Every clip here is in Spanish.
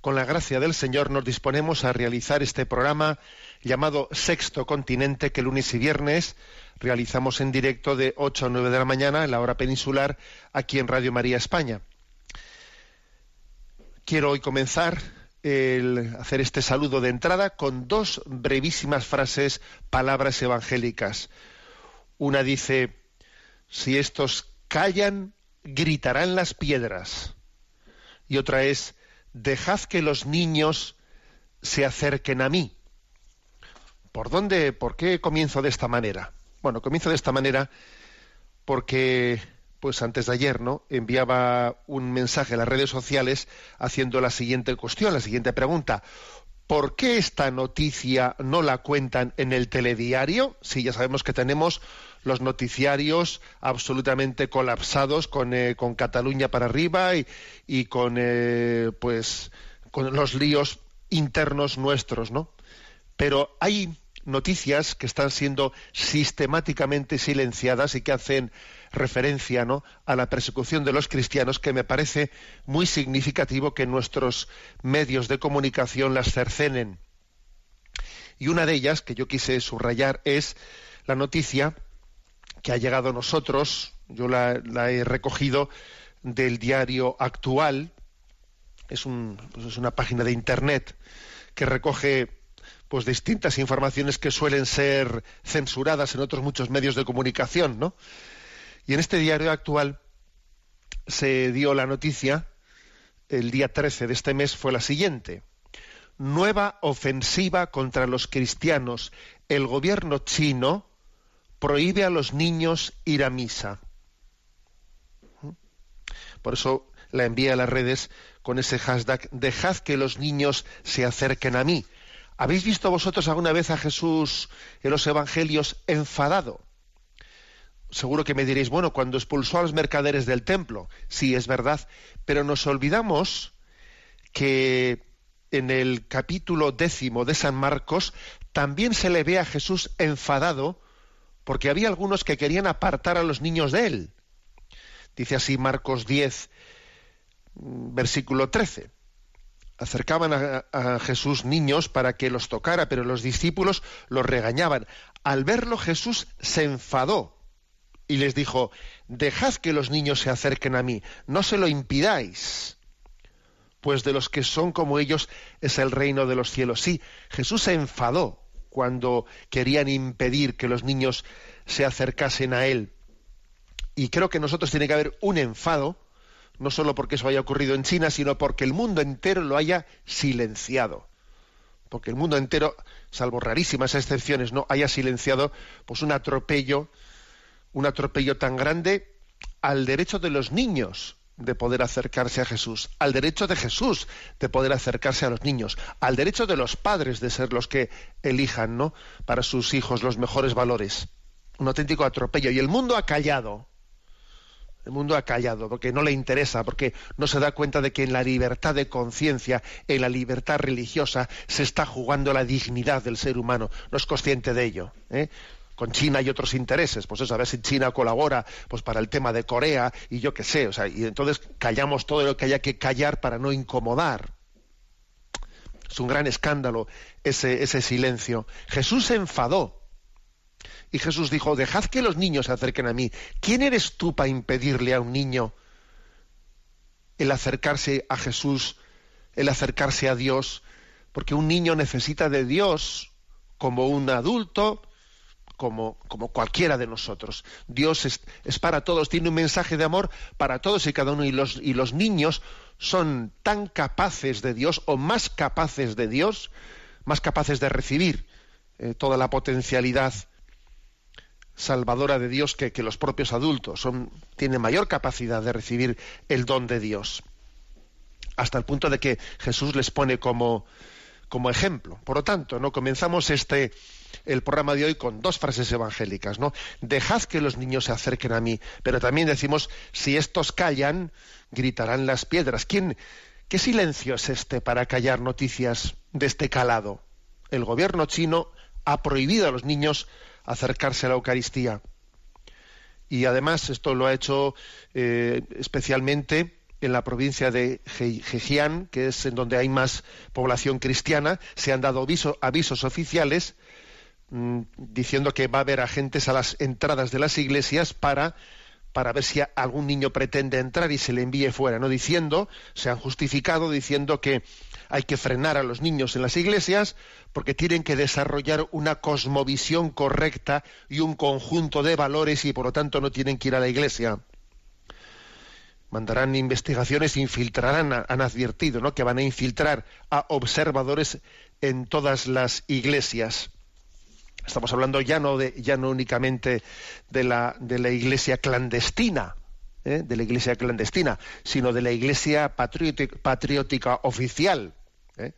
con la gracia del Señor, nos disponemos a realizar este programa llamado Sexto Continente, que lunes y viernes realizamos en directo de 8 a 9 de la mañana en la hora peninsular aquí en Radio María España. Quiero hoy comenzar el hacer este saludo de entrada con dos brevísimas frases, palabras evangélicas. Una dice, si estos callan, gritarán las piedras. Y otra es, dejad que los niños se acerquen a mí. ¿Por dónde, por qué comienzo de esta manera? Bueno, comienzo de esta manera porque, pues antes de ayer, ¿no? Enviaba un mensaje a las redes sociales haciendo la siguiente cuestión, la siguiente pregunta. ¿Por qué esta noticia no la cuentan en el telediario? Sí, ya sabemos que tenemos los noticiarios absolutamente colapsados con, eh, con Cataluña para arriba y, y con, eh, pues, con los líos internos nuestros, ¿no? Pero hay noticias que están siendo sistemáticamente silenciadas y que hacen referencia ¿no? a la persecución de los cristianos que me parece muy significativo que nuestros medios de comunicación las cercenen. Y una de ellas que yo quise subrayar es la noticia que ha llegado a nosotros, yo la, he recogido del diario Actual, es, un, pues es una página de internet que recoge pues distintas informaciones que suelen ser censuradas en otros muchos medios de comunicación, ¿no? Y en este diario actual se dio la noticia, el día 13 de este mes fue la siguiente. Nueva ofensiva contra los cristianos. El gobierno chino prohíbe a los niños ir a misa. Por eso la envié a las redes con ese hashtag, dejad que los niños se acerquen a mí. ¿Habéis visto vosotros alguna vez a Jesús en los Evangelios enfadado? Seguro que me diréis, bueno, cuando expulsó a los mercaderes del templo, sí, es verdad, pero nos olvidamos que en el capítulo décimo de San Marcos también se le ve a Jesús enfadado porque había algunos que querían apartar a los niños de él. Dice así Marcos 10, versículo 13 acercaban a, a, Jesús niños para que los tocara, pero los discípulos los regañaban. Al verlo Jesús se enfadó y les dijo, dejad que los niños se acerquen a mí, no se lo impidáis, pues de los que son como ellos es el reino de los cielos. Sí, Jesús se enfadó cuando querían impedir que los niños se acercasen a él. Y creo que nosotros tiene que haber un enfado, no solo porque eso haya ocurrido en China, sino porque el mundo entero lo haya silenciado. Porque el mundo entero, salvo rarísimas excepciones, no haya silenciado pues un atropello, un atropello tan grande al derecho de los niños de poder acercarse a Jesús, al derecho de Jesús de poder acercarse a los niños, al derecho de los padres de ser los que elijan, ¿no? para sus hijos los mejores valores. Un auténtico atropello y el mundo ha callado. El mundo ha callado porque no le interesa, porque no se da cuenta de que en la libertad de conciencia, en la libertad religiosa, se está jugando la dignidad del ser humano. No es consciente de ello. ¿eh? Con China hay otros intereses, pues eso, a ver si China colabora pues para el tema de Corea y yo qué sé, o sea, y entonces callamos todo lo que haya que callar para no incomodar. Es un gran escándalo ese, ese silencio. Jesús se enfadó y Jesús dijo, dejad que los niños se acerquen a mí. ¿Quién eres tú para impedirle a un niño el acercarse a Jesús, el acercarse a Dios? porque un niño necesita de Dios como un adulto, como, como cualquiera de nosotros. Dios es, es, para todos, tiene un mensaje de amor para todos y cada uno. Y los, y los niños son tan capaces de Dios o más capaces de Dios, más capaces de recibir eh, toda la potencialidad salvadora de Dios que, que los propios adultos. Son, tienen mayor capacidad de recibir el don de Dios. Hasta el punto de que Jesús les pone como, como ejemplo. Por lo tanto, no comenzamos este el programa de hoy con dos frases evangélicas, ¿no? Dejad que los niños se acerquen a mí, pero también decimos si estos callan, gritarán las piedras. ¿Quién qué silencio es este para callar noticias de este calado? El gobierno chino ha prohibido a los niños acercarse a la Eucaristía. Y además esto lo ha hecho eh, especialmente en la provincia de Zhejiang, que es en donde hay más población cristiana, se han dado avisos oficiales mm, diciendo que va a haber agentes a las entradas de las iglesias para para ver si algún niño pretende entrar y se le envíe fuera, no diciendo, se han justificado diciendo que hay que frenar a los niños en las iglesias porque tienen que desarrollar una cosmovisión correcta y un conjunto de valores y por lo tanto no tienen que ir a la iglesia mandarán investigaciones, infiltrarán, han advertido, ¿no? que van a infiltrar a observadores en todas las iglesias. Estamos hablando ya no, ya no únicamente de la, de la iglesia clandestina, ¿eh? de la iglesia clandestina, sino de la iglesia patriótica, oficial. ¿eh?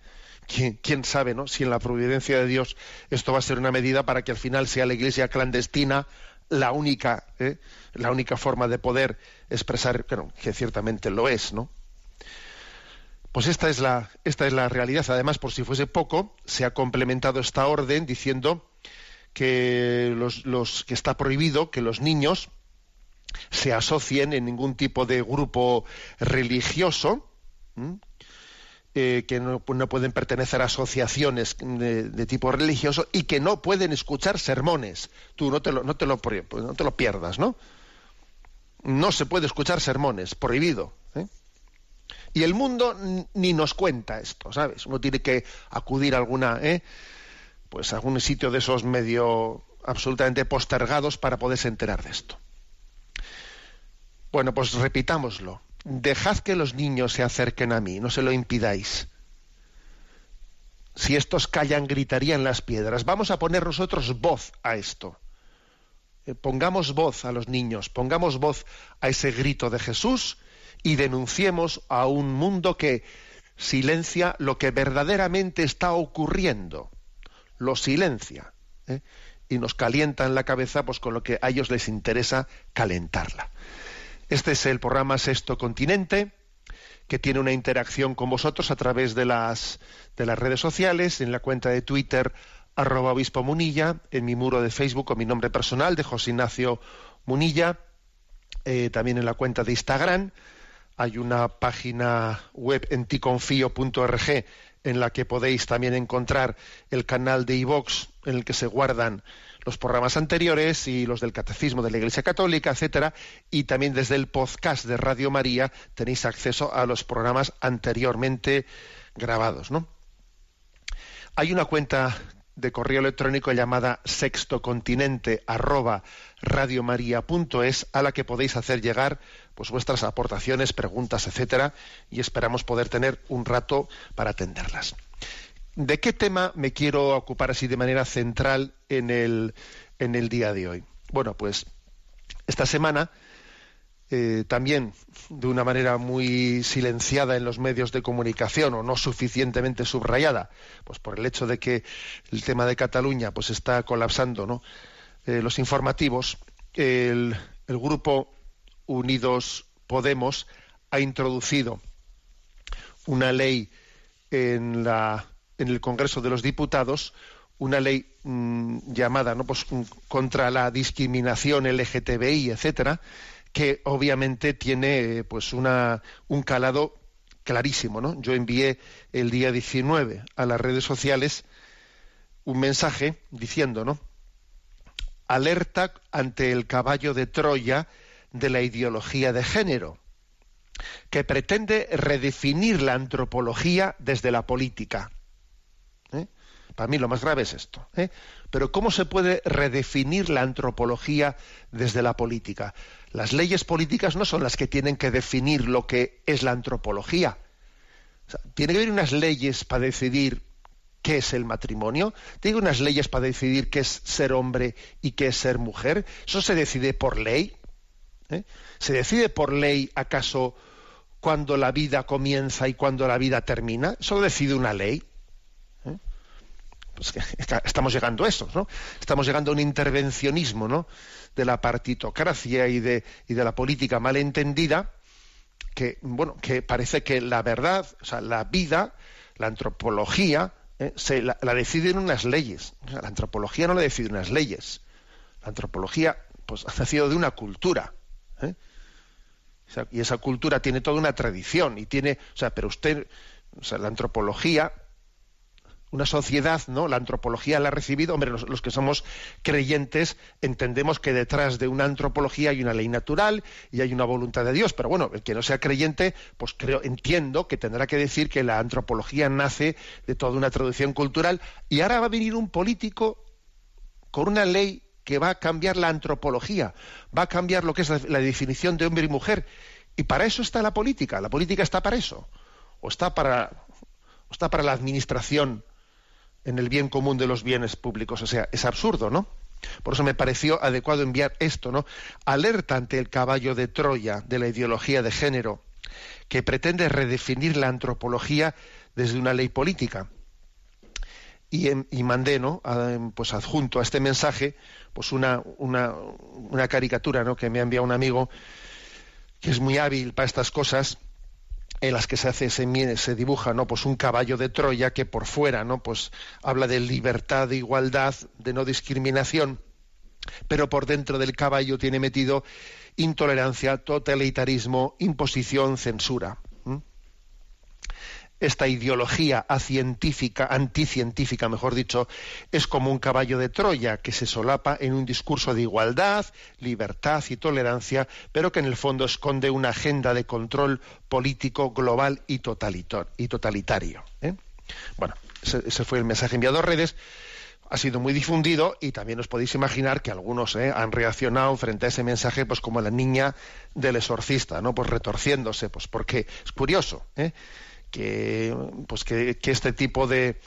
¿Quién, ¿Quién, sabe ¿no? si en la providencia de Dios esto va a ser una medida para que al final sea la iglesia clandestina la única, ¿eh? la única forma de poder expresar, que ciertamente lo es, ¿no? Pues esta es, la, esta es la realidad. Además, por si fuese poco, se ha complementado esta orden diciendo que los, los que está prohibido que los niños se asocien en ningún tipo de grupo religioso, eh, que no, pueden pertenecer a asociaciones de, tipo religioso y que no pueden escuchar sermones. Tú no te lo, no te lo, no lo pierdas, ¿no? No se puede escuchar sermones, prohibido. ¿eh? Y el mundo ni nos cuenta esto, ¿sabes? Uno tiene que acudir a alguna, ¿eh? pues a algún sitio de esos medio absolutamente postergados para poderse enterar de esto. Bueno, pues repitámoslo dejad que los niños se acerquen a mí, no se lo impidáis. Si estos callan, gritarían las piedras. Vamos a poner nosotros voz a esto. Eh, pongamos voz a los niños, pongamos voz a ese grito de Jesús y denunciemos a un mundo que silencia lo que verdaderamente está ocurriendo. Lo silencia. ¿eh? Y nos calienta en la cabeza pues, con lo que a ellos les interesa calentarla. Este es el programa Sexto Continente, que tiene una interacción con vosotros a través de las, de las redes sociales, en la cuenta de Twitter, arroba obispo Munilla, en mi muro de Facebook con mi nombre personal de José Ignacio Munilla, eh, también en la cuenta de Instagram. Hay una página web en ticonfio.org en la que podéis también encontrar el canal de iVox en el que se guardan los programas anteriores y los del Catecismo de la Iglesia Católica, etcétera, y también desde el podcast de Radio María tenéis acceso a los programas anteriormente grabados, ¿no? Hay una cuenta de correo electrónico llamada sextocontinente arroba a la que podéis hacer llegar pues vuestras aportaciones, preguntas, etcétera, y esperamos poder tener un rato para atenderlas. ¿De qué tema me quiero ocupar así de manera central en el, día de hoy? Bueno, pues esta semana, eh, también de una manera muy silenciada en los medios de comunicación o no suficientemente subrayada, pues por el hecho de que el tema de Cataluña pues está colapsando. Eh, los informativos, el grupo Unidos Podemos ha introducido una ley en la en el Congreso de los Diputados una ley mm, llamada pues, mm, contra la discriminación LGTBI, etcétera, que obviamente tiene pues una, un calado clarísimo. ¿no? Yo envié el día 19 a las redes sociales un mensaje diciendo, ¿no? Alerta ante el caballo de Troya de la ideología de género, que pretende redefinir la antropología desde la política Para mí lo más grave es esto. ¿eh? Pero ¿cómo se puede redefinir la antropología desde la política? Las leyes políticas no son las que tienen que definir lo que es la antropología. tiene que haber unas leyes para decidir qué es el matrimonio, tiene unas leyes para decidir qué es ser hombre y qué es ser mujer. Eso se decide por ley. ¿eh? ¿Se decide por ley acaso cuando la vida comienza y cuando la vida termina? Eso lo decide una ley. Pues estamos llegando a eso, ¿no? Estamos llegando a un intervencionismo, ¿no? De la partitocracia y de, y de la política malentendida, que, bueno, que parece que la verdad, o sea, la vida, la antropología, ¿eh? se, la, deciden unas leyes. la antropología no la decide unas leyes. La antropología, pues, ha nacido de una cultura. ¿eh? y esa cultura tiene toda una tradición y tiene, o sea, pero usted, o sea, la antropología, una sociedad, ¿no? La antropología la ha recibido, hombre, los, que somos creyentes entendemos que detrás de una antropología hay una ley natural y hay una voluntad de Dios, pero bueno, el que no sea creyente, pues creo, entiendo que tendrá que decir que la antropología nace de toda una tradición cultural y ahora va a venir un político con una ley que va a cambiar la antropología, va a cambiar lo que es la, definición de hombre y mujer. Y para eso está la política. La política está para eso. O está para, o está para la administración en el bien común de los bienes públicos. O sea, es absurdo, ¿no? Por eso me pareció adecuado enviar esto, ¿no? Alerta ante el caballo de Troya de la ideología de género, que pretende redefinir la antropología desde una ley política y, mandé ¿no? pues adjunto a este mensaje pues una, una, una caricatura ¿no? que me ha enviado un amigo que es muy hábil para estas cosas en las que se hace se, se dibuja no pues un caballo de Troya que por fuera no pues habla de libertad de igualdad de no discriminación pero por dentro del caballo tiene metido intolerancia totalitarismo imposición censura esta ideología acientífica, anticientífica, mejor dicho, es como un caballo de Troya que se solapa en un discurso de igualdad, libertad y tolerancia, pero que en el fondo esconde una agenda de control político global y, totalitario. ¿eh? Bueno, ese, fue el mensaje enviado a redes ha sido muy difundido y también os podéis imaginar que algunos ¿eh? han reaccionado frente a ese mensaje pues como la niña del exorcista, ¿no? Pues retorciéndose, pues porque es curioso, ¿eh? Que, pues que, este tipo de,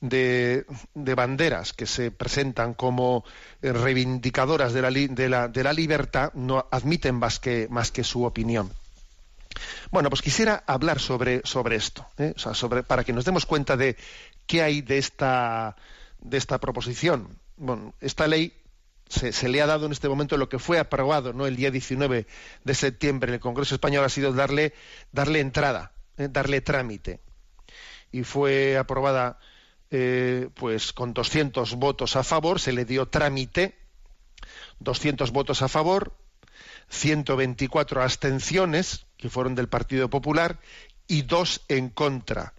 de, banderas que se presentan como reivindicadoras de la, de la, de la libertad no admiten más que, más que su opinión. Bueno, pues quisiera hablar sobre, sobre esto, ¿eh? sobre, para que nos demos cuenta de qué hay de esta, de esta proposición. Bueno, esta ley se, se, le ha dado en este momento lo que fue aprobado ¿no? el día 19 de septiembre en el Congreso Español ha sido darle, darle entrada eh, darle trámite. Y fue aprobada eh, pues con 200 votos a favor, se le dio trámite, 200 votos a favor, 124 abstenciones, que fueron del Partido Popular, y dos en contra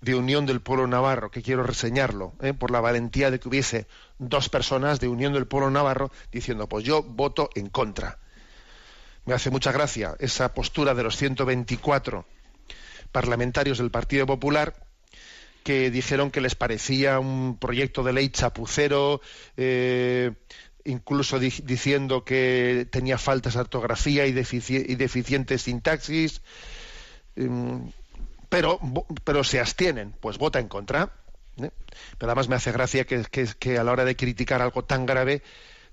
de Unión del Pueblo Navarro, que quiero reseñarlo, eh, por la valentía de que hubiese dos personas de Unión del Pueblo Navarro diciendo, pues yo voto en contra. Me hace mucha gracia esa postura de los 124 parlamentarios del Partido Popular que dijeron que les parecía un proyecto de ley chapucero, eh, incluso diciendo que tenía faltas de ortografía y, deficientes sintaxis, em, pero, pero se abstienen, pues vota en contra. ¿eh? Pero además me hace gracia que a la hora de criticar algo tan grave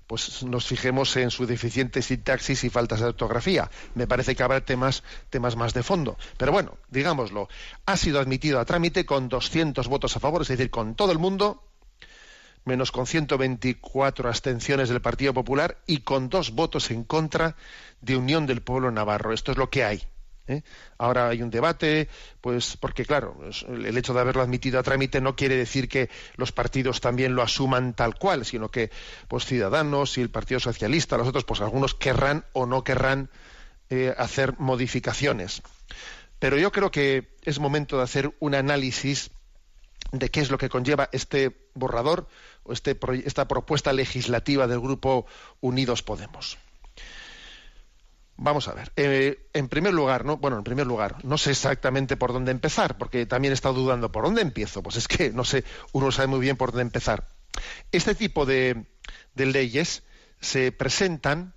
pues nos fijemos en su deficiente sintaxis y faltas de ortografía. Me parece que habrá temas, temas más de fondo. Pero bueno, digámoslo, ha sido admitido a trámite con 200 votos a favor, es decir, con todo el mundo, menos con 124 abstenciones del Partido Popular y con dos votos en contra de Unión del Pueblo Navarro. Esto es lo que hay. ¿Eh? Ahora hay un debate, pues porque claro, el hecho de haberlo admitido a trámite no quiere decir que los partidos también lo asuman tal cual, sino que pues Ciudadanos y el Partido Socialista, los otros, pues algunos querrán o no querrán eh, hacer modificaciones. Pero yo creo que es momento de hacer un análisis de qué es lo que conlleva este borrador o este, esta propuesta legislativa del grupo Unidos Podemos. Vamos a ver. Eh, en primer lugar, ¿no? Bueno, en primer lugar, no sé exactamente por dónde empezar, porque también he estado dudando por dónde empiezo. Pues es que no sé, uno sabe muy bien por dónde empezar. Este tipo de, leyes se presentan,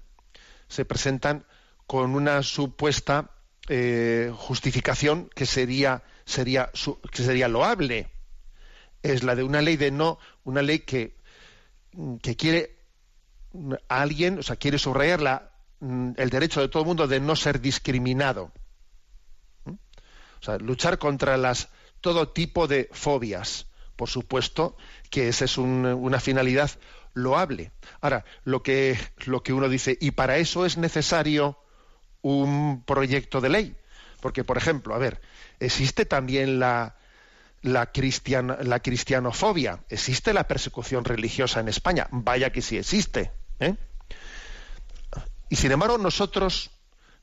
se presentan con una supuesta eh, justificación que sería, sería, que sería loable. Es la de una ley de no, una ley que, que quiere a alguien, o sea, quiere subrayar la el derecho de todo el mundo de no ser discriminado. ¿Mm? O sea, luchar contra las todo tipo de fobias. Por supuesto que esa es una finalidad loable. Ahora, lo que, lo que uno dice, y para eso es necesario un proyecto de ley. Porque, por ejemplo, a ver, existe también la, la, la cristianofobia, existe la persecución religiosa en España. Vaya que sí existe. ¿eh? Y sin embargo nosotros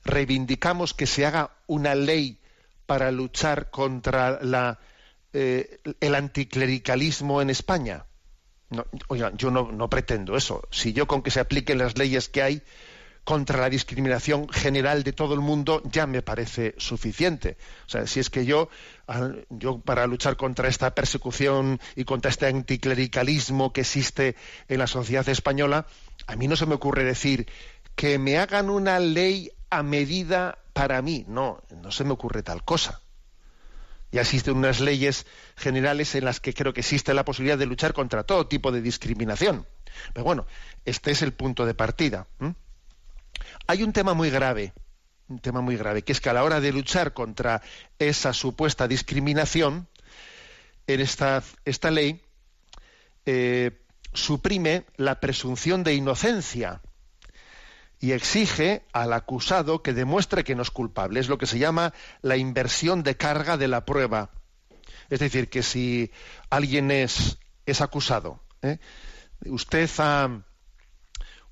reivindicamos que se haga una ley para luchar contra eh, el anticlericalismo en España. oiga, yo no, no, pretendo eso. Si yo con que se apliquen las leyes que hay contra la discriminación general de todo el mundo ya me parece suficiente. O sea, si es que yo, yo para luchar contra esta persecución y contra este anticlericalismo que existe en la sociedad española, a mí no se me ocurre decir que me hagan una ley a medida para mí. No, no se me ocurre tal cosa. Ya existen unas leyes generales en las que creo que existe la posibilidad de luchar contra todo tipo de discriminación. Pero bueno, este es el punto de partida. Hay un tema muy grave, un tema muy grave, que es que a la hora de luchar contra esa supuesta discriminación, en esta, esta ley eh, suprime la presunción de inocencia y exige al acusado que demuestre que no es culpable. Es lo que se llama la inversión de carga de la prueba. Es decir, que si alguien es, es acusado, ¿eh? usted, ha,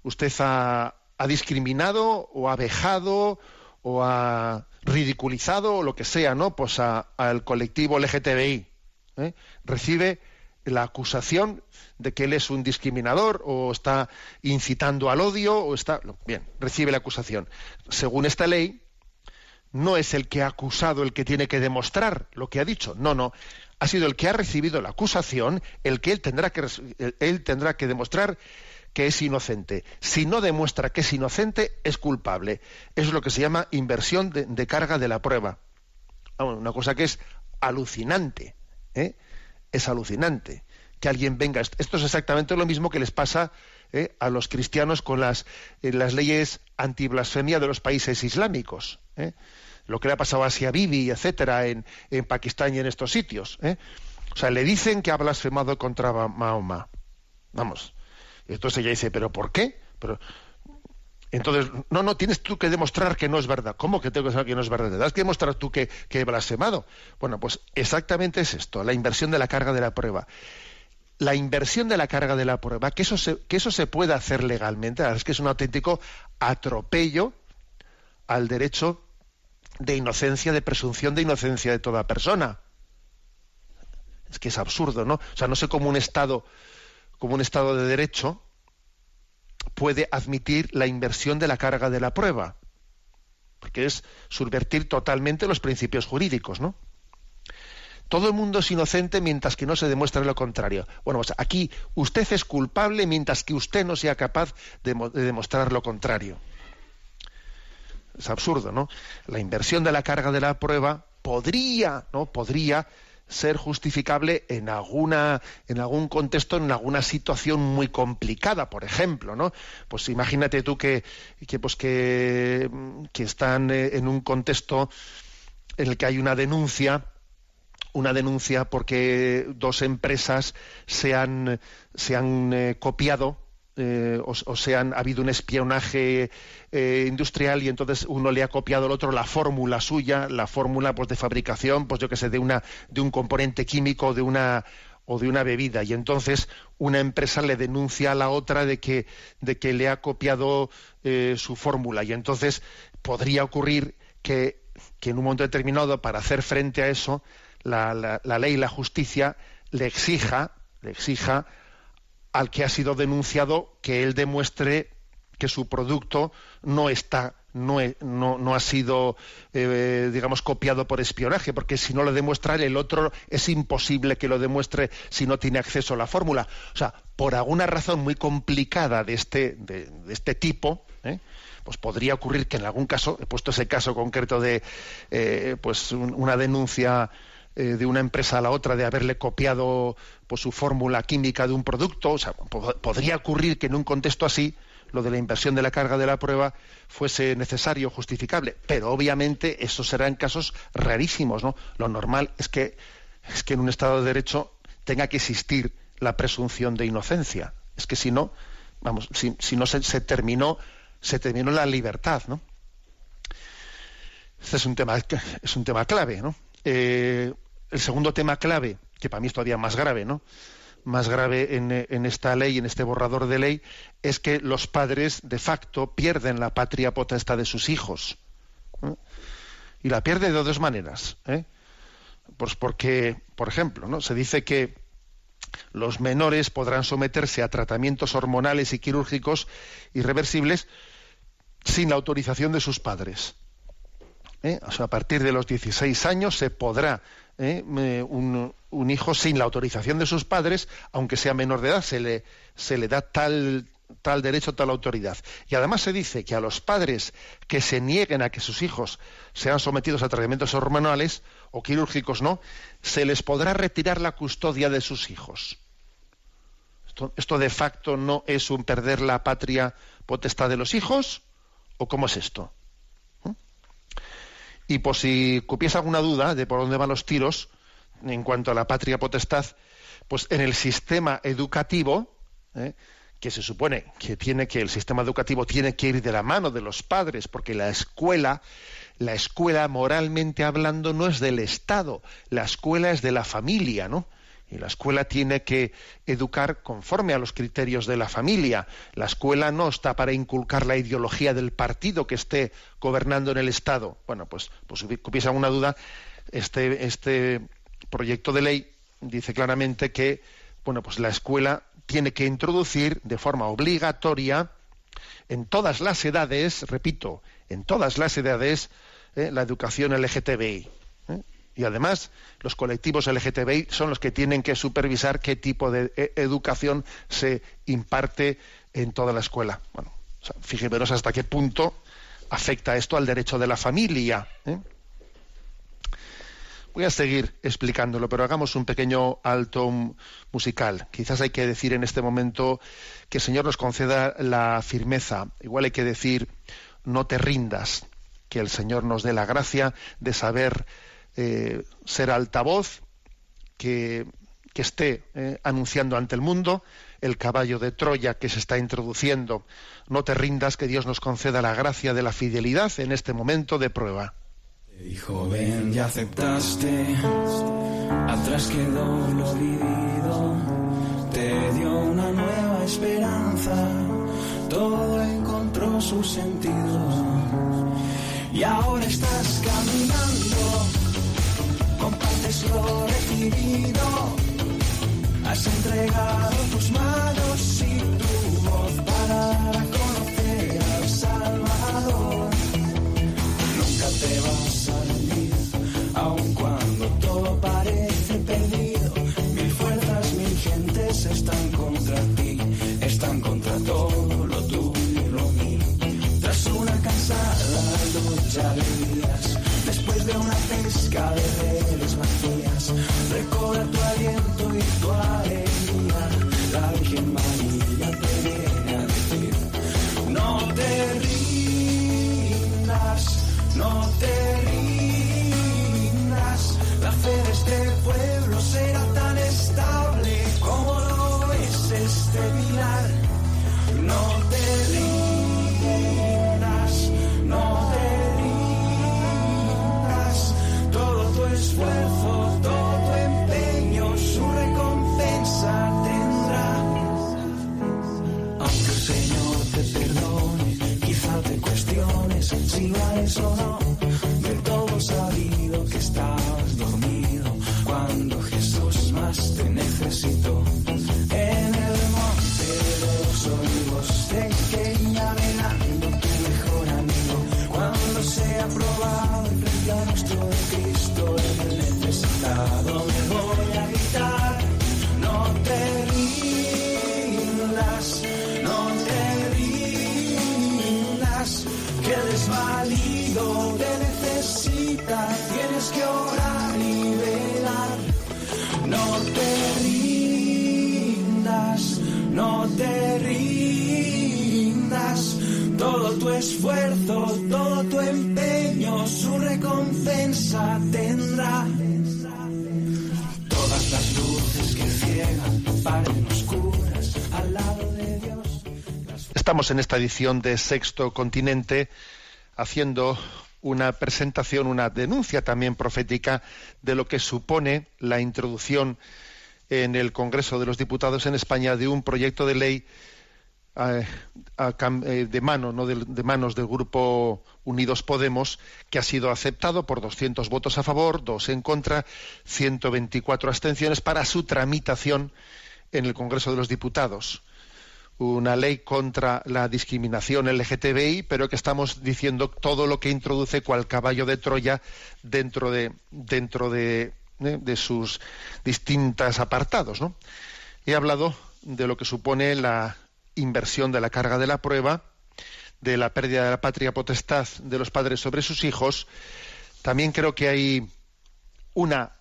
usted ha, discriminado o ha vejado o ha ridiculizado o lo que sea, ¿no? Pues al colectivo LGTBI. ¿eh? Recibe la acusación de que él es un discriminador o está incitando al odio o está bien recibe la acusación. Según esta ley no es el que ha acusado el que tiene que demostrar lo que ha dicho. No no ha sido el que ha recibido la acusación el que él tendrá que él tendrá que demostrar que es inocente. Si no demuestra que es inocente es culpable. Es lo que se llama inversión de, carga de la prueba. Una cosa que es alucinante ¿eh? Es alucinante que alguien venga. Esto es exactamente lo mismo que les pasa eh, a los cristianos con las, eh, las leyes antiblasfemia de los países islámicos. Eh. Lo que le ha pasado a Asia Bibi, etcétera, en, en, Pakistán y en estos sitios. O sea, le dicen que ha blasfemado contra Mahoma. Vamos. Y entonces ella dice, ¿pero por qué? Entonces, no, no, tienes tú que demostrar que no es verdad. ¿Cómo que tengo que demostrar que no es verdad? ¿Tienes que demostrar tú que, que he blasfemado? Bueno, pues exactamente es esto, la inversión de la carga de la prueba. La inversión de la carga de la prueba, que eso se, que eso se pueda hacer legalmente, es que es un auténtico atropello al derecho de inocencia, de presunción de inocencia de toda persona. Es que es absurdo, ¿no? O sea, no sé cómo un Estado, como un Estado de Derecho, puede admitir la inversión de la carga de la prueba, porque es subvertir totalmente los principios jurídicos, ¿no? Todo el mundo es inocente mientras que no se demuestre lo contrario. Bueno, pues aquí usted es culpable mientras que usted no sea capaz de, de demostrar lo contrario. Es absurdo, ¿no? La inversión de la carga de la prueba podría, ¿no? Podría ser justificable en alguna en algún contexto en alguna situación muy complicada por ejemplo no pues imagínate tú que, que pues que, que están eh, en un contexto en el que hay una denuncia una denuncia porque dos empresas se han, se han eh, copiado eh, o, se han ha habido un espionaje eh, industrial y entonces uno le ha copiado al otro la fórmula suya, la fórmula pues de fabricación, pues yo que sé, de una de un componente químico de una o de una bebida. Y entonces una empresa le denuncia a la otra de que de que le ha copiado eh, su fórmula. Y entonces podría ocurrir que, que en un momento determinado para hacer frente a eso la, la, la ley la justicia le exija le exija al que ha sido denunciado que él demuestre que su producto no está no, no, ha sido, eh, digamos, copiado por espionaje, porque si no lo demuestra el otro es imposible que lo demuestre si no tiene acceso a la fórmula. O sea, por alguna razón muy complicada de este, de, este tipo, ¿eh? pues podría ocurrir que en algún caso, he puesto ese caso concreto de eh, pues una denuncia de una empresa a la otra de haberle copiado pues, su fórmula química de un producto, o sea, podría ocurrir que en un contexto así lo de la inversión de la carga de la prueba fuese necesario, justificable. Pero obviamente eso será en casos rarísimos, ¿no? Lo normal es que, es que en un Estado de Derecho tenga que existir la presunción de inocencia. Es que si no, vamos, si, no se, terminó, se terminó la libertad, ¿no? Este es un tema, es un tema clave, ¿no? Eh, el segundo tema clave, que para mí es todavía más grave, ¿no? más grave en, esta ley, en este borrador de ley, es que los padres de facto pierden la patria potestad de sus hijos. ¿eh? Y la pierde de dos maneras. ¿eh? Pues porque, por ejemplo, ¿no? se dice que los menores podrán someterse a tratamientos hormonales y quirúrgicos irreversibles sin la autorización de sus padres. ¿eh? A partir de los 16 años se podrá un, un hijo sin la autorización de sus padres, aunque sea menor de edad, se le, se le da tal, tal derecho, tal autoridad. Y además se dice que a los padres que se nieguen a que sus hijos sean sometidos a tratamientos hormonales o quirúrgicos, no, se les podrá retirar la custodia de sus hijos. Esto, de facto no es un perder la patria potestad de los hijos, o cómo es esto. Y por si cupiese alguna duda de por dónde van los tiros, en cuanto a la patria potestad, pues en el sistema educativo, ¿eh? que se supone que tiene que el sistema educativo tiene que ir de la mano de los padres, porque la escuela, la escuela moralmente hablando no es del Estado, la escuela es de la familia, ¿no? Y la escuela tiene que educar conforme a los criterios de la familia. La escuela no está para inculcar la ideología del partido que esté gobernando en el Estado. Bueno, pues, pues si hubiese alguna duda, este, este proyecto de ley dice claramente que bueno, pues la escuela tiene que introducir de forma obligatoria en todas las edades, repito, en todas las edades, eh, la educación LGTBI. ¿Eh? Y además, los colectivos LGTBI son los que tienen que supervisar qué tipo de eh, educación se imparte en toda la escuela. Bueno, o hasta qué punto afecta esto al derecho de la familia. Voy a seguir explicándolo, pero hagamos un pequeño alto musical. Quizás hay que decir en este momento que el Señor nos conceda la firmeza. Igual hay que decir, no te rindas, que el Señor nos dé la gracia de saber eh, ser altavoz, que, esté eh, anunciando ante el mundo el caballo de Troya que se está introduciendo. No te rindas, que Dios nos conceda la gracia de la fidelidad en este momento de prueba. Y joven, ya aceptaste, atrás quedó lo vivido, te dio una nueva esperanza, todo encontró su sentido. Y ahora estás caminando, compartes lo recibido, has entregado te rindas. Todo tu esfuerzo, todo tu empeño, su recompensa tendrá. Todas las luces que ciegan paren oscuras al lado de Dios. Estamos en esta edición de Sexto Continente haciendo una presentación, una denuncia también profética de lo que supone la introducción en el Congreso de los Diputados en España de un proyecto de ley eh, eh, de mano, no de, manos del grupo Unidos Podemos, que ha sido aceptado por 200 votos a favor, dos en contra, 124 abstenciones para su tramitación en el Congreso de los Diputados. Una ley contra la discriminación LGTBI, pero que estamos diciendo todo lo que introduce cual caballo de Troya dentro de dentro de, ¿eh? de sus distintos apartados. ¿no? He hablado de lo que supone la inversión de la carga de la prueba, de la pérdida de la patria potestad de los padres sobre sus hijos. También creo que hay una,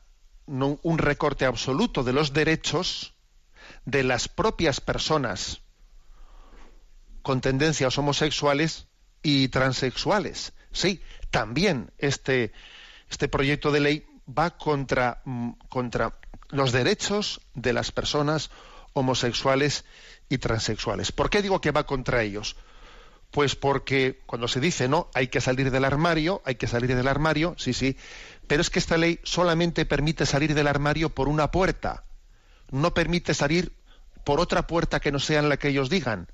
no, un recorte absoluto de los derechos de las propias personas con tendencias homosexuales y transexuales. Sí, también este, este proyecto de ley va contra, mm, contra los derechos de las personas homosexuales y transexuales. ¿Por qué digo que va contra ellos? Pues porque cuando se dice no, hay que salir del armario, hay que salir del armario, sí, sí, pero es que esta ley solamente permite salir del armario por una puerta, no permite salir por otra puerta que no sea la que ellos digan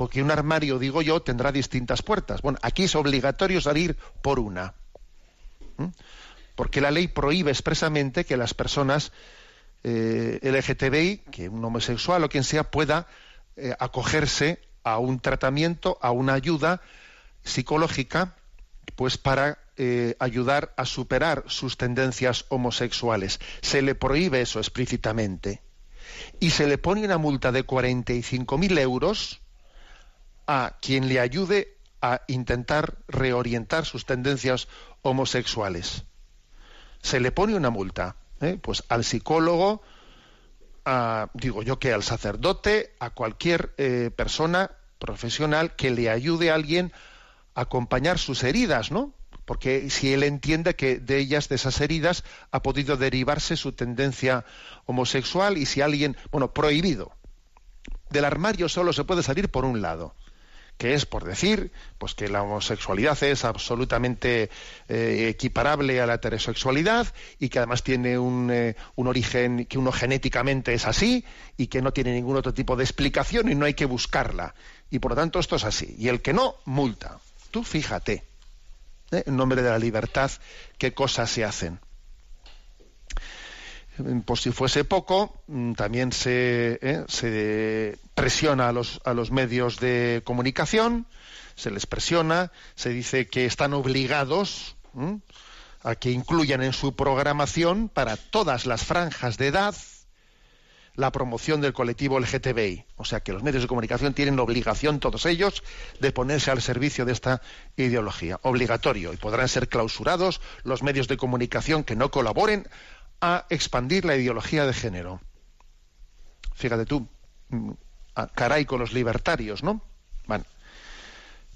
porque un armario, digo yo, tendrá distintas puertas. Bueno, aquí es obligatorio salir por una. Porque la ley prohíbe expresamente que las personas eh, LGTBI, que un homosexual o quien sea, pueda eh, acogerse a un tratamiento, a una ayuda psicológica, pues para eh, ayudar a superar sus tendencias homosexuales. Se le prohíbe eso explícitamente. Y se le pone una multa de 45.000 euros a quien le ayude a intentar reorientar sus tendencias homosexuales. Se le pone una multa, ¿eh? pues al psicólogo, a, digo yo que al sacerdote, a cualquier eh, persona profesional que le ayude a alguien a acompañar sus heridas, ¿no? Porque si él entiende que de ellas, de esas heridas, ha podido derivarse su tendencia homosexual y si alguien, bueno, prohibido. Del armario solo se puede salir por un lado que es por decir pues que la homosexualidad es absolutamente eh, equiparable a la heterosexualidad y que además tiene un, eh, un, origen que uno genéticamente es así y que no tiene ningún otro tipo de explicación y no hay que buscarla. Y por lo tanto esto es así. Y el que no multa. Tú fíjate ¿eh? en nombre de la libertad qué cosas se hacen por si fuese poco, mm, también se, eh, presiona a los, medios de comunicación, se les presiona, se dice que están obligados ¿m? a que incluyan en su programación para todas las franjas de edad la promoción del colectivo LGTBI. O sea que los medios de comunicación tienen la obligación, todos ellos, de ponerse al servicio de esta ideología. Obligatorio. Y podrán ser clausurados los medios de comunicación que no colaboren a expandir la ideología de género. Fíjate tú, a caray con los libertarios, ¿no? Bueno,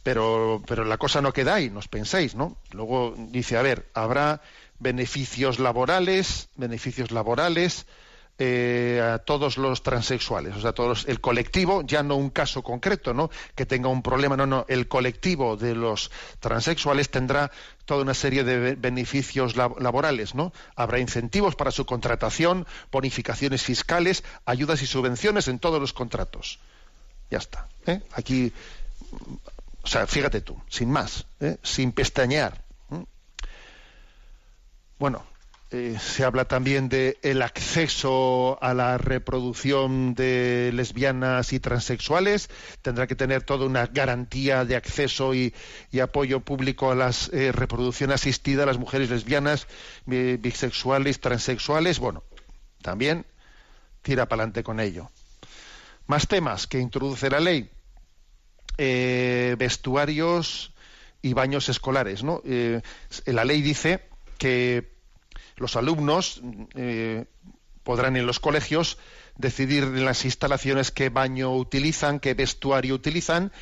pero, pero la cosa no queda ahí, nos penséis, ¿no? Luego dice, a ver, habrá beneficios laborales, beneficios laborales eh, a todos los transexuales, o sea, todos el colectivo, ya no un caso concreto, ¿no? Que tenga un problema, no, no, el colectivo de los transexuales tendrá toda una serie de beneficios lab laborales, ¿no? Habrá incentivos para su contratación, bonificaciones fiscales, ayudas y subvenciones en todos los contratos. Ya está. ¿eh? Aquí, o sea, fíjate tú, sin más, ¿eh? sin pestañear. ¿eh? Bueno, eh, se habla también de el acceso a la reproducción de lesbianas y transexuales. Tendrá que tener toda una garantía de acceso y, apoyo público a la eh, reproducción asistida a las mujeres lesbianas, bi- bisexuales, transexuales. Bueno, también tira para adelante con ello. Más temas que introduce la ley. Eh, vestuarios y baños escolares. ¿no? La ley dice que los alumnos eh, podrán en los colegios decidir en las instalaciones qué baño utilizan, qué vestuario utilizan,